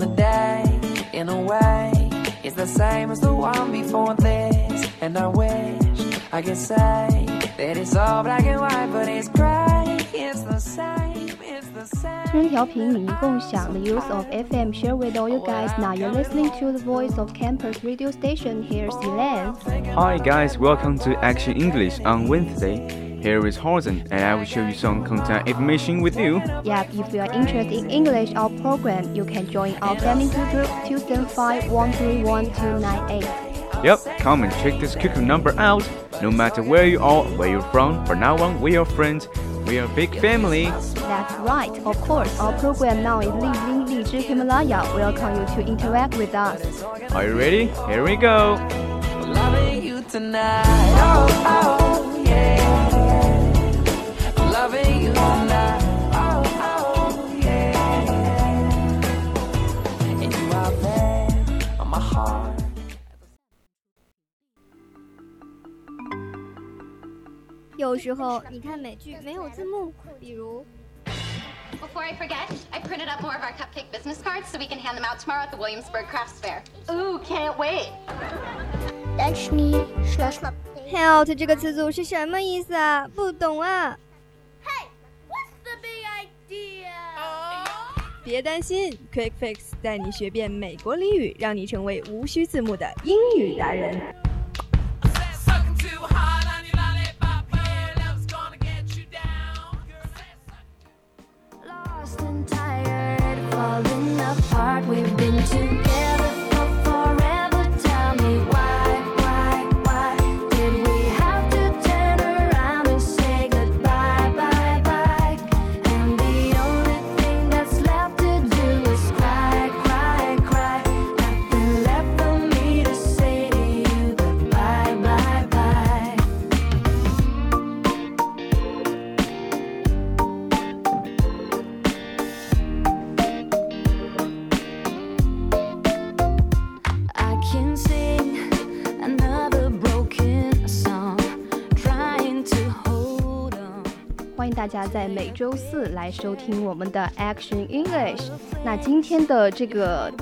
The day in a way It's the same as the one before this. And I wish I could say that it's all black and white, but it's gray. It's the same. It's the same. 私人调频与您共享 the use of FM share with all you guys. Now you're listening to the voice of campus radio station. Here's Elaine. Hi guys, welcome to Action English on Wednesday. Here is Horizon, and I will show you some content information with you. Yep, if you are interested in English or program, you can join our family group 275 Yep, come and check this QQ number out. No matter where you are, where you're from, from now on, we are friends. We are a big family. That's right, of course. Our program now is Living Lizhi Himalaya. Welcome you to interact with us. Are you ready? Here we go. Loving you tonight. Oh, oh, 时候你看美剧没有字幕，比如。Before I forget, I printed up more of our cupcake business cards so we can hand them out tomorrow at the Williamsburg Crafts Fair. Ooh, can't wait. That's me. Help 这个词组是什么意思啊？不懂啊。Hey, what's the big idea? 别担心，Quick Fix 带你学遍美国俚语，让你成为无需字幕的英语达人。大家在每周四来收听我们的 Action English。那今天的这个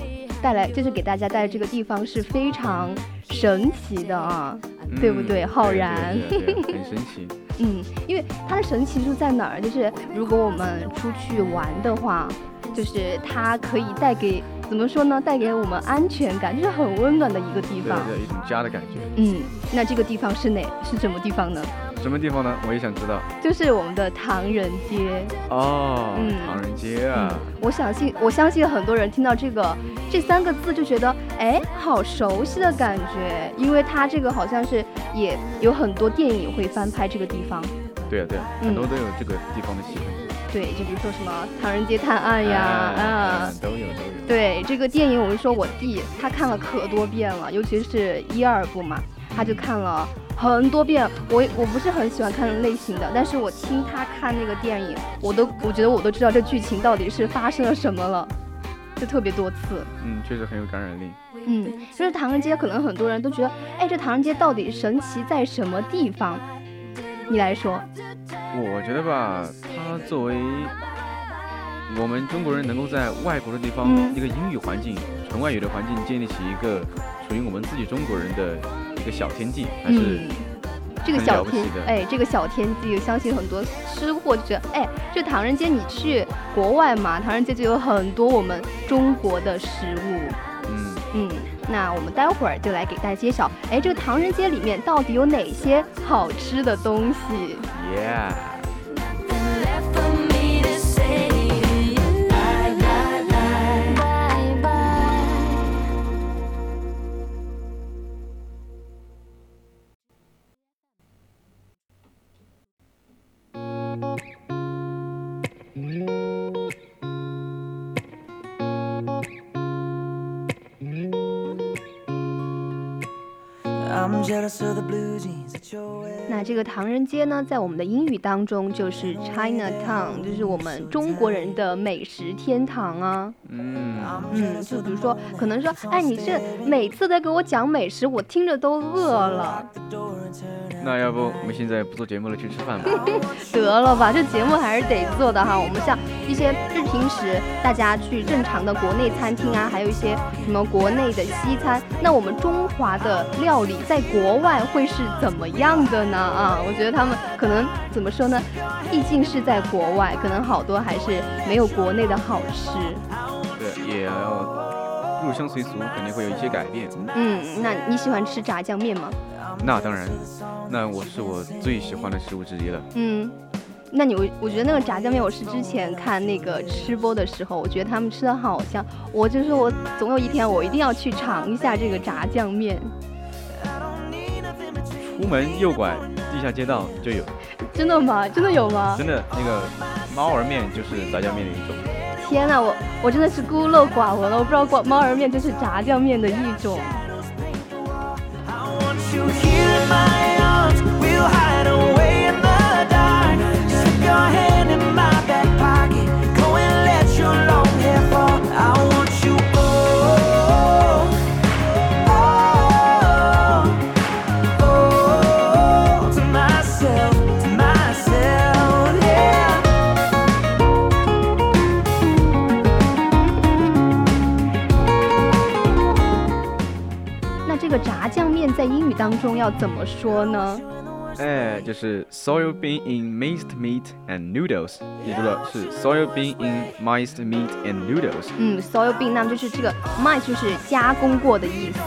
带来，就是给大家带来这个地方是非常神奇的啊，对不对？浩然，很神奇。嗯，因为它的神奇就在哪儿？就是如果我们出去玩的话，就是它可以带给怎么说呢？带给我们安全感，就是很温暖的一个地方，对，一种家的感觉。嗯，那这个地方是哪？是什么地方呢？什么地方呢？我也想知道。就是我们的唐人街哦，嗯，唐人街啊。我相信，我相信很多人听到这个这三个字就觉得，哎，好熟悉的感觉，因为它这个好像是也有很多电影会翻拍这个地方。对啊，对啊，很多都有这个地方的戏份。对，就比如说什么《唐人街探案》呀，啊，都有都有。对，这个电影，我就说我弟他看了可多遍了，尤其是一二部嘛，他就看了。很多遍，我我不是很喜欢看类型的，但是我听他看那个电影，我都我觉得我都知道这剧情到底是发生了什么了，就特别多次。嗯，确实很有感染力。嗯，就是唐人街，可能很多人都觉得，哎，这唐人街到底神奇在什么地方？你来说。我觉得吧，它作为我们中国人能够在外国的地方一个英语环境、纯外语的环境建立起一个属于我们自己中国人的。一个小天地，还是这个小天哎，这个小天地，相信很多吃货就觉得，哎，这唐人街你去国外嘛，唐人街就有很多我们中国的食物。嗯嗯，那我们待会儿就来给大家揭晓，哎，这个唐人街里面到底有哪些好吃的东西？Yeah。那这个唐人街呢，在我们的英语当中就是 Chinatown，就是我们中国人的美食天堂啊。嗯嗯，就比如说，可能说，哎，你这每次在给我讲美食，我听着都饿了。那要不我们现在不做节目了，去吃饭吧？得了吧，这节目还是得做的哈。我们像一些日平时大家去正常的国内餐厅啊，还有一些什么国内的西餐，那我们中华的料理在国外会是怎么样的呢？啊，我觉得他们可能怎么说呢？毕竟是在国外，可能好多还是没有国内的好吃。对，也要入乡随俗，肯定会有一些改变。嗯，那你喜欢吃炸酱面吗？那当然，那我是我最喜欢的食物之一了。嗯，那你我我觉得那个炸酱面，我是之前看那个吃播的时候，我觉得他们吃的好香，我就说我总有一天我一定要去尝一下这个炸酱面。出门右拐地下街道就有。真的吗？真的有吗？真的，那个猫儿面就是炸酱面的一种。天呐，我我真的是孤陋寡闻了，我不知道猫儿面就是炸酱面的一种。在英语当中要怎么说呢？哎，就是 soy bean in minced meat and noodles，记住了，是 soy bean in minced meat and noodles。嗯，soy bean 那么就是这个 minced 就是加工过的意思。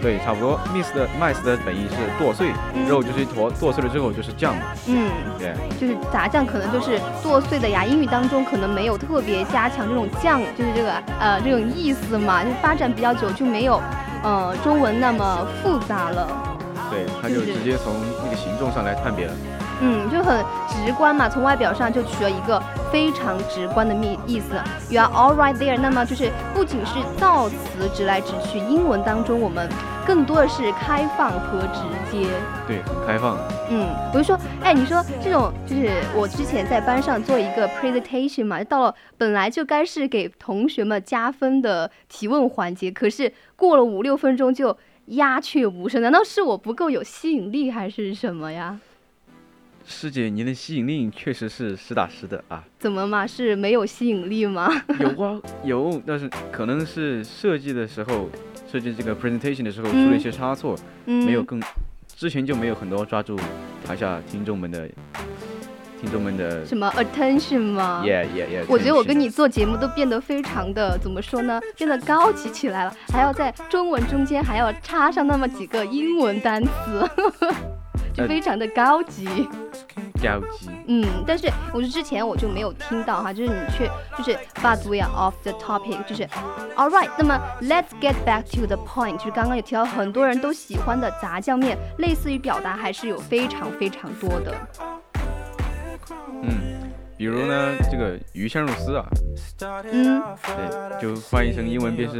对，差不多。minced 的 minced 的本意是剁碎，肉就是一坨，剁碎了之后就是酱嘛。嗯，对，就是炸酱可能就是剁碎的呀。英语当中可能没有特别加强这种酱，就是这个呃这种意思嘛，就发展比较久就没有。呃，中文那么复杂了，对，他就直接从那个形状上来判别了。嗯，就很直观嘛，从外表上就取了一个非常直观的意意思。You are all right there。那么就是不仅是造词直来直去，英文当中我们更多的是开放和直接。对，很开放。嗯，我就说，哎，你说这种就是我之前在班上做一个 presentation 嘛，到了本来就该是给同学们加分的提问环节，可是过了五六分钟就鸦雀无声，难道是我不够有吸引力还是什么呀？师姐，您的吸引力确实是实打实的啊！怎么嘛？是没有吸引力吗？有啊，有，但是可能是设计的时候，设计这个 presentation 的时候出了一些差错，没有更之前就没有很多抓住台下听众们的听众们的什么 attention 吗？Yeah yeah yeah！我觉得我跟你做节目都变得非常的怎么说呢？变得高级起来了，还要在中文中间还要插上那么几个英文单词。就非常的高级，高级。嗯，但是我是之前我就没有听到哈，就是你去就是 but we are off the topic，就是 all right。那么 let's get back to the point，就是刚刚有提到很多人都喜欢的炸酱面，类似于表达还是有非常非常多的。嗯。比如呢，这个鱼香肉丝啊，嗯，对，就翻译成英文便是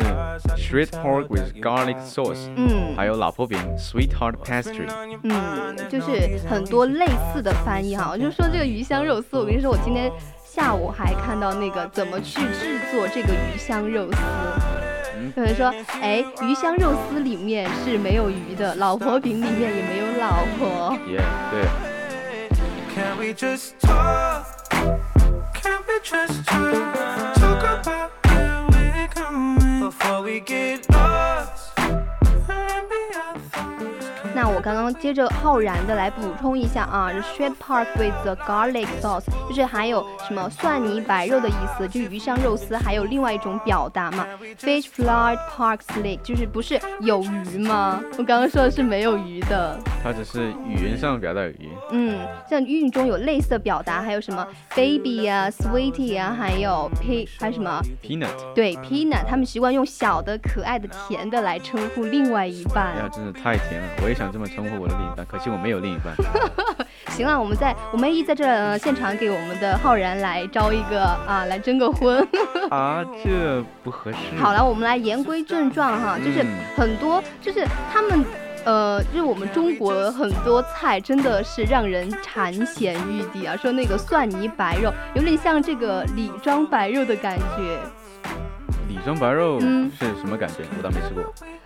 street pork with garlic sauce，嗯，还有老婆饼 sweetheart pastry，嗯，就是很多类似的翻译哈。就说这个鱼香肉丝，我跟你说，我今天下午还看到那个怎么去制作这个鱼香肉丝，有人说，哎，鱼香肉丝里面是没有鱼的，老婆饼里面也没有老婆，耶，对。Can we just talk 刚刚接着浩然的来补充一下啊，shred pork with the garlic sauce，就是还有什么蒜泥白肉的意思，就鱼香肉丝，还有另外一种表达嘛，fish fillet pork steak，就是不是有鱼吗？我刚刚说的是没有鱼的，它只是语言上表达有鱼。嗯，像英语中有类似的表达，还有什么 baby 啊，sweetie 啊，还有 p 还有什么 peanut，对 peanut，他们习惯用小的、可爱的、甜的来称呼另外一半。哎呀，真的太甜了，我也想。这么称呼我的另一半，可惜我没有另一半。行了，我们在我们一在这现场给我们的浩然来招一个啊，来征个婚 啊，这不合适。好了，我们来言归正传哈，就是很多就是他们呃，就是我们中国很多菜真的是让人馋涎欲滴啊。说那个蒜泥白肉，有点像这个李庄白肉的感觉。李庄白肉是什么感觉？我倒没吃过。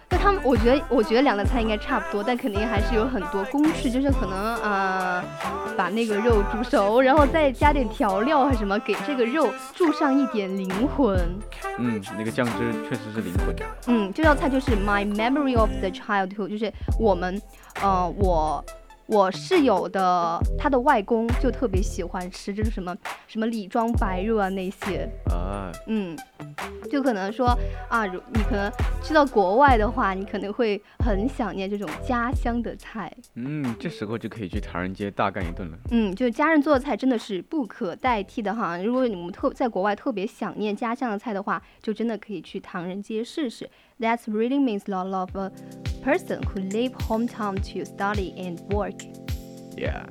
那他们，我觉得，我觉得两个菜应该差不多，但肯定还是有很多公式，就是可能啊，把那个肉煮熟，然后再加点调料还是什么，给这个肉注上一点灵魂。嗯，那个酱汁确实是灵魂。嗯，这道菜就是 My Memory of the Childhood，就是我们，呃，我。我室友的他的外公就特别喜欢吃，就是什么什么李庄白肉啊那些啊，嗯，就可能说啊，你可能去到国外的话，你可能会很想念这种家乡的菜。嗯，这时候就可以去唐人街大干一顿了。嗯，就是家人做的菜真的是不可代替的哈。如果你们特在国外特别想念家乡的菜的话，就真的可以去唐人街试试。That really means a lot of a person who leave hometown to study and work. Yeah.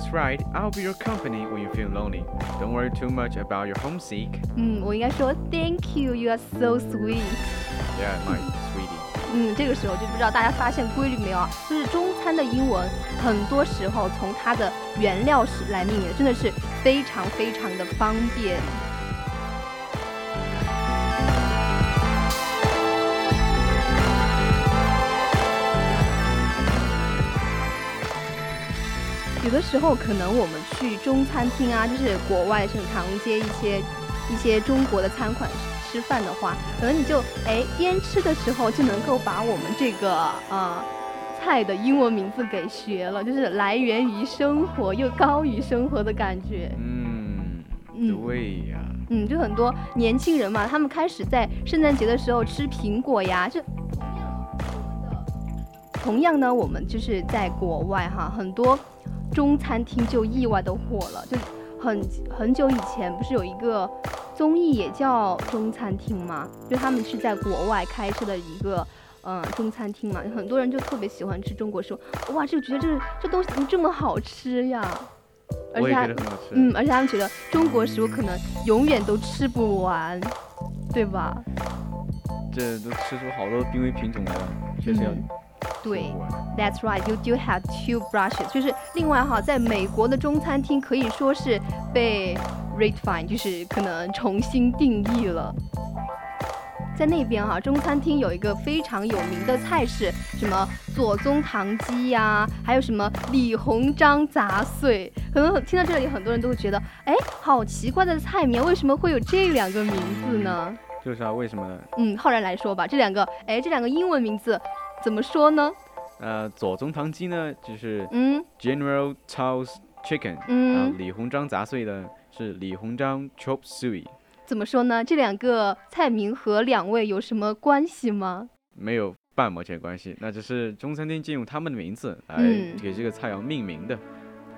That's right. I'll be your company when you feel lonely. Don't worry too much about your homesick. 嗯，我应该说 Thank you. You are so sweet. Yeah, my sweetie. 嗯，这个时候就不知道大家发现规律没有啊？就是中餐的英文很多时候从它的原料是来命名，真的是非常非常的方便。有的时候，可能我们去中餐厅啊，就是国外这种唐街一些一些中国的餐馆吃饭的话，可能你就哎边吃的时候就能够把我们这个啊菜的英文名字给学了，就是来源于生活又高于生活的感觉。嗯，对呀。嗯，就很多年轻人嘛，他们开始在圣诞节的时候吃苹果呀，就同样呢，我们就是在国外哈，很多。中餐厅就意外的火了，就很很久以前不是有一个综艺也叫中餐厅吗？就他们是在国外开设的一个嗯中餐厅嘛，很多人就特别喜欢吃中国食物，哇，就觉得这这东西怎么这么好吃呀？而且很好吃。嗯，而且他们觉得中国食物可能永远都吃不完，对吧？这都吃出好多濒危品种来了，确实要。对，That's right. You do have two brushes. 就是另外哈，在美国的中餐厅可以说是被 redefine，就是可能重新定义了。在那边哈，中餐厅有一个非常有名的菜式，什么左宗棠鸡呀，还有什么李鸿章杂碎。可能听到这里，很多人都会觉得，哎，好奇怪的菜名，为什么会有这两个名字呢？就是啊，为什么呢？嗯，浩然来说吧，这两个，哎，这两个英文名字。怎么说呢？呃，左宗棠鸡呢，就是嗯，General Tso's Chicken。嗯，然后李鸿章杂碎的，是李鸿章 Chop Suey。怎么说呢？这两个菜名和两位有什么关系吗？没有半毛钱关系，那只是中餐厅借用他们的名字来给这个菜肴命名的。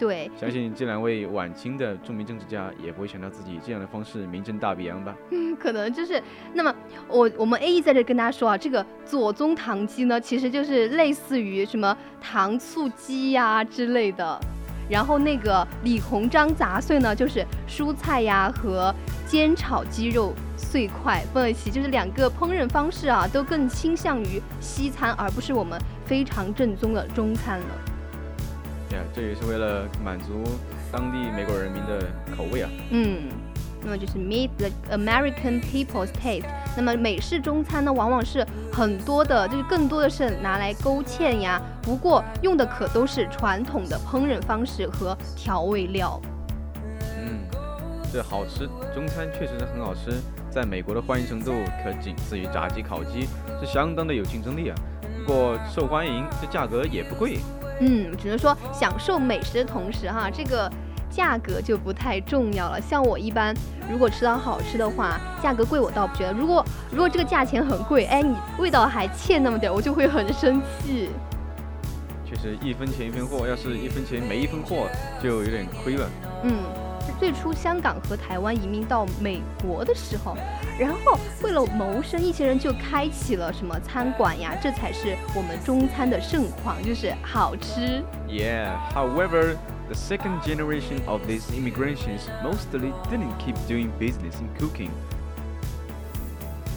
对，相信这两位晚清的著名政治家也不会想到自己这样的方式名震大北洋吧？嗯，可能就是。那么我我们 A E 在这跟大家说啊，这个左宗棠鸡呢，其实就是类似于什么糖醋鸡呀之类的。然后那个李鸿章杂碎呢，就是蔬菜呀和煎炒鸡肉碎块放在一起，就是两个烹饪方式啊，都更倾向于西餐，而不是我们非常正宗的中餐了。这也是为了满足当地美国人民的口味啊。嗯，那么就是 meet the American people's taste。那么美式中餐呢，往往是很多的，就是更多的是拿来勾芡呀。不过用的可都是传统的烹饪方式和调味料。嗯，这好吃，中餐确实是很好吃，在美国的欢迎程度可仅次于炸鸡、烤鸡，是相当的有竞争力啊。不过受欢迎，这价格也不贵。嗯，只能说享受美食的同时哈，这个价格就不太重要了。像我一般，如果吃到好吃的话，价格贵我倒不觉得。如果如果这个价钱很贵，哎，你味道还欠那么点，我就会很生气。确实，一分钱一分货，要是一分钱没一分货，就有点亏了。嗯。最初香港和台湾移民到美国的时候，然后为了谋生，一些人就开启了什么餐馆呀，这才是我们中餐的盛况，就是好吃。Yeah, however, the second generation of these immigrations mostly didn't keep doing business in cooking.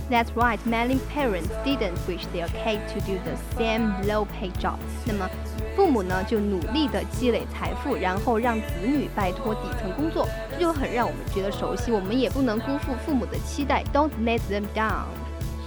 That's right, many parents didn't wish their kids to do the same low-paid job. 那么 父母呢就努力的积累财富，然后让子女摆脱底层工作，这就很让我们觉得熟悉。我们也不能辜负父母的期待，Don't let them down。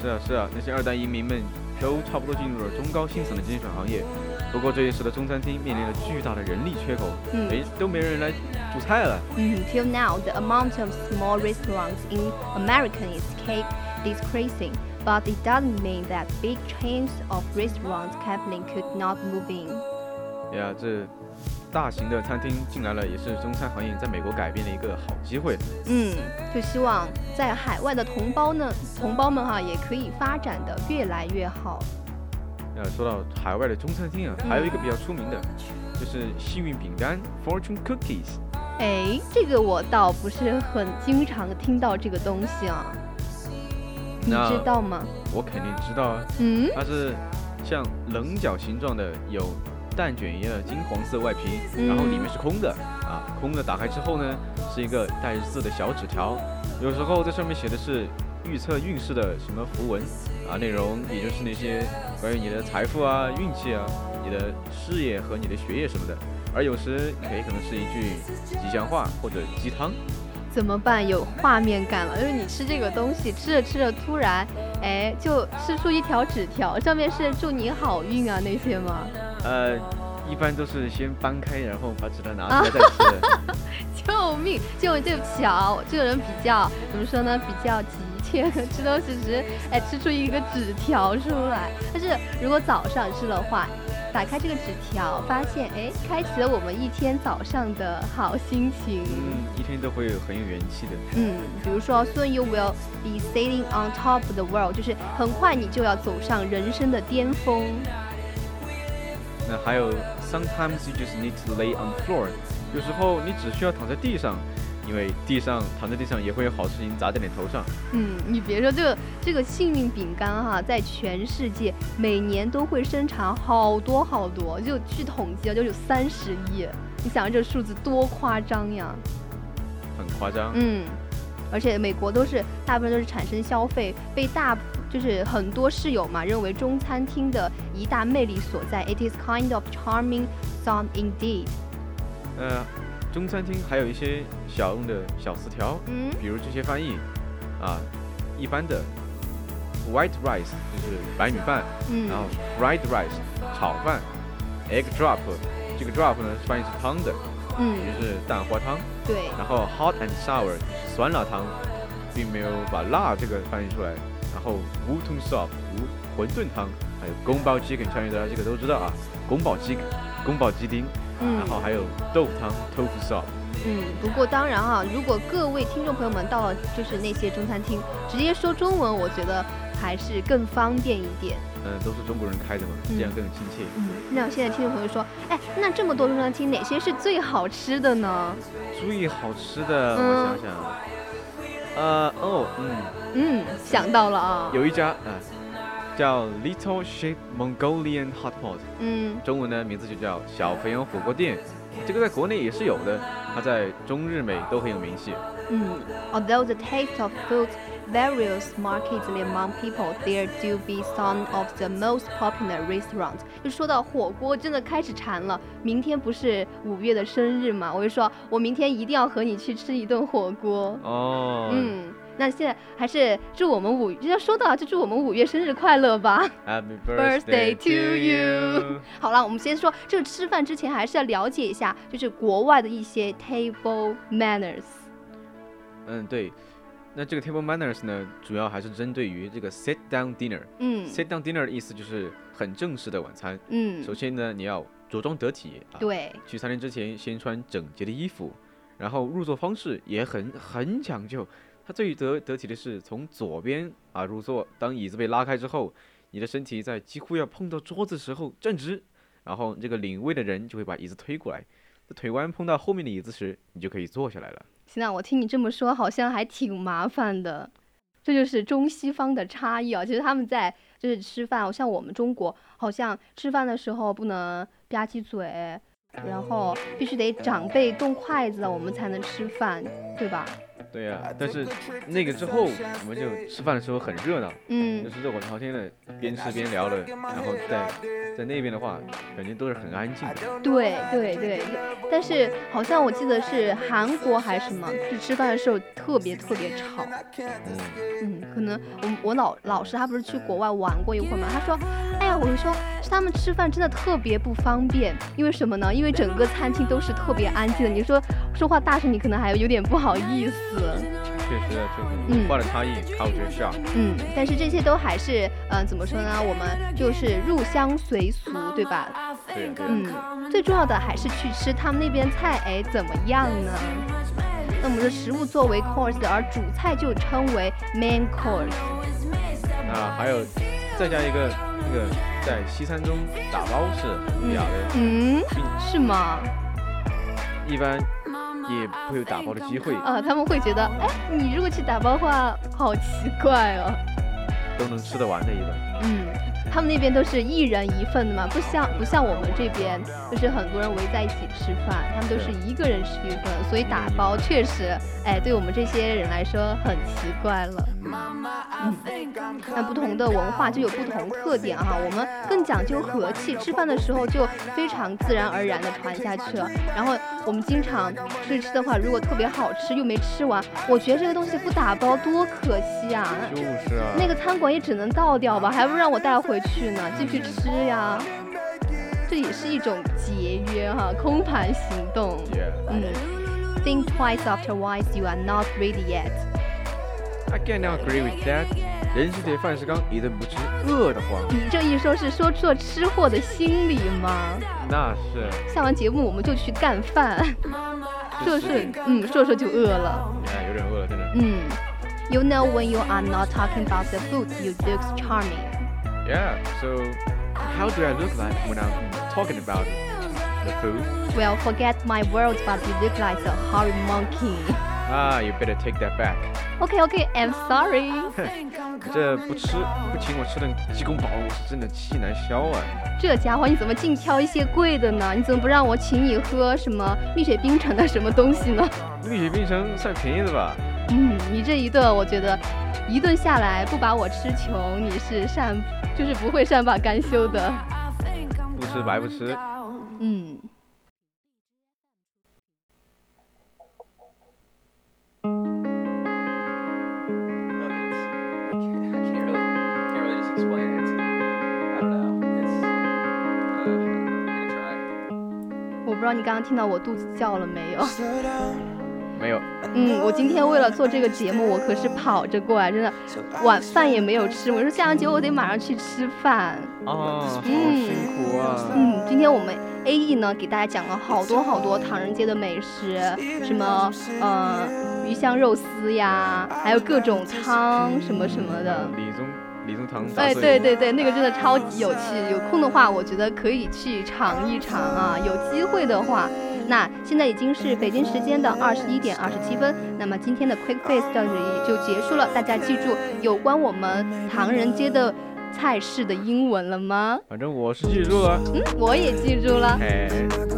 是啊是啊，那些二代移民们都差不多进入了中高薪层的精选行业。不过这也使得中餐厅面临了巨大的人力缺口，哎，都没人来煮菜了。嗯，Till now, the amount of small restaurants in America is keep decreasing. But it doesn't mean that big chains of restaurants Kaplan could not move in. 呀，这大型的餐厅进来了，也是中餐行业在美国改变的一个好机会。嗯，就希望在海外的同胞呢，同胞们哈，也可以发展的越来越好。呃，说到海外的中餐厅啊，还有一个比较出名的，就是幸运饼干 （Fortune Cookies）。哎，这个我倒不是很经常听到这个东西啊，你知道吗？我肯定知道啊。嗯，它是像棱角形状的，有。蛋卷一样的金黄色外皮，然后里面是空的啊，空的打开之后呢，是一个带字的小纸条，有时候在上面写的是预测运势的什么符文啊，内容也就是那些关于你的财富啊、运气啊、你的事业和你的学业什么的，而有时也可能是一句吉祥话或者鸡汤。怎么办？有画面感了，就是你吃这个东西，吃着吃着突然，哎，就吃出一条纸条，上面是祝你好运啊那些吗？呃，一般都是先搬开，然后把纸袋拿出来再吃。救命！就对不起啊，我这个人比较怎么说呢？比较急切，吃东西时哎吃出一个纸条出来。但是如果早上吃的话，打开这个纸条，发现哎，开启了我们一天早上的好心情。嗯，一天都会有很有元气的。嗯，比如说，Soon you will be sitting on top of the world，就是很快你就要走上人生的巅峰。那还有，sometimes you just need to lay on the floor，有时候你只需要躺在地上，因为地上躺在地上也会有好事情砸在你头上。嗯，你别说这个这个幸运饼干哈，在全世界每年都会生产好多好多，就据统计啊，就有三十亿。你想这数字多夸张呀？很夸张。嗯，而且美国都是大部分都是产生消费，被大。就是很多室友嘛认为中餐厅的一大魅力所在，It is kind of charming sound indeed。呃，中餐厅还有一些小用的小词条，嗯，比如这些翻译啊，一般的 white rice 就是白米饭，嗯，然后 fried rice 炒饭，egg drop 这个 drop 呢翻译是汤的，嗯，也就是蛋花汤，对，然后 hot and sour 酸辣汤，并没有把辣这个翻译出来。然后 wooton soup 馄饨汤，还有宫保鸡丁，相信大家这个都知道啊，宫保鸡宫保鸡丁，然后还有豆腐汤 tofu soup。嗯，不过当然啊，如果各位听众朋友们到了就是那些中餐厅，直接说中文，我觉得还是更方便一点。嗯，都是中国人开的嘛，这样更亲切。嗯，那现在听众朋友说，哎，那这么多中餐厅，哪些是最好吃的呢？最好吃的，我想想，呃，哦，嗯。嗯，想到了啊，有一家啊，叫 Little Sheep Mongolian Hot Pot，嗯，中文的名字就叫小肥羊火锅店，这个在国内也是有的，它在中日美都很有名气。嗯，Although the taste of food varies markedly among people, there do be some of the most popular restaurants。就说到火锅，真的开始馋了。明天不是五月的生日嘛，我就说我明天一定要和你去吃一顿火锅。哦，嗯。那现在还是祝我们五，就要说到就祝我们五月生日快乐吧。Happy birthday to you。好了，我们先说这个吃饭之前还是要了解一下，就是国外的一些 table manners。嗯，对。那这个 table manners 呢，主要还是针对于这个 sit down dinner。嗯，sit down dinner 的意思就是很正式的晚餐。嗯，首先呢，你要着装得体。对。去餐厅之前先穿整洁的衣服，然后入座方式也很很讲究。它最得得体的是从左边啊入座，当椅子被拉开之后，你的身体在几乎要碰到桌子时候站直，然后这个领位的人就会把椅子推过来，腿弯碰到后面的椅子时，你就可以坐下来了。行啊，我听你这么说，好像还挺麻烦的。这就是中西方的差异啊。其实他们在就是吃饭，像我们中国，好像吃饭的时候不能吧唧嘴，然后必须得长辈动筷子，我们才能吃饭，对吧？对呀，但是那个之后，我们就吃饭的时候很热闹，嗯，就是热火朝天的，边吃边聊的，然后在在那边的话，感觉都是很安静的。对对对，但是好像我记得是韩国还是什么，就吃饭的时候特别特别吵。嗯嗯，可能我我老老师他不是去国外玩过一会儿嘛，他说，哎呀，我就说他们吃饭真的特别不方便，因为什么呢？因为整个餐厅都是特别安静的，你说说话大声，你可能还有点不好意思。确实啊，确实文化的差异，culture shock。嗯，但是这些都还是，嗯，怎么说呢？我们就是入乡随俗，对吧？对对。嗯，最重要的还是去吃他们那边菜，哎，怎么样呢？那我们的食物作为 course，而主菜就称为 main course。啊，还有再加一个那个在西餐中打包是很雅的。嗯，是吗？一般。也不会有打包的机会啊！他们会觉得，哎，你如果去打包的话，好奇怪哦。都能吃得完的一般。嗯。他们那边都是一人一份的嘛，不像不像我们这边，就是很多人围在一起吃饭，他们都是一个人吃一份，所以打包确实，哎，对我们这些人来说很奇怪了。嗯，那不同的文化就有不同特点哈，我们更讲究和气，吃饭的时候就非常自然而然的传下去了。然后我们经常出去吃的话，如果特别好吃又没吃完，我觉得这个东西不打包多可惜啊。就是啊。那个餐馆也只能倒掉吧，还不让我带回。去呢，继续吃呀，这也是一种节约哈，空盘行动。嗯，Think twice after wise, you are not ready yet. I cannot agree with that. 人是铁，饭是钢，一顿不吃饿得慌。你这一说，是说出了吃货的心理吗？那是。下完节目我们就去干饭。说说，嗯，说说就饿了。哎，有点饿了，真的。嗯，You know when you are not talking about the food, you look charming. Yeah, so how do I look like when I'm talking about the food? Well, forget my words, but you look like a horrid monkey. Ah, you better take that back. Okay, okay, I'm sorry. 这不吃不请我吃顿鸡公煲，我是真的气难消啊！这家伙你怎么净挑一些贵的呢？你怎么不让我请你喝什么蜜雪冰城的什么东西呢？蜜雪冰城算便宜的吧？ 嗯，你这一顿，我觉得一顿下来不把我吃穷，你是善。就是不会善罢甘休的，不吃白不吃。嗯。我不知道你刚刚听到我肚子叫了没有？没有。嗯，我今天为了做这个节目，我可是跑着过来，真的，晚饭也没有吃。我说下完节目我得马上去吃饭。啊，好辛苦啊。嗯，今天我们 A E 呢给大家讲了好多好多唐人街的美食，什么呃鱼香肉丝呀，还有各种汤什么什么的。李宗李宗堂。哎，对对对，那个真的超级有趣。有空的话，我觉得可以去尝一尝啊。有机会的话。那现在已经是北京时间的二十一点二十七分，那么今天的 Quick Face 到这里就结束了。大家记住有关我们唐人街的菜式的英文了吗？反正我是记住了，嗯，我也记住了。哎。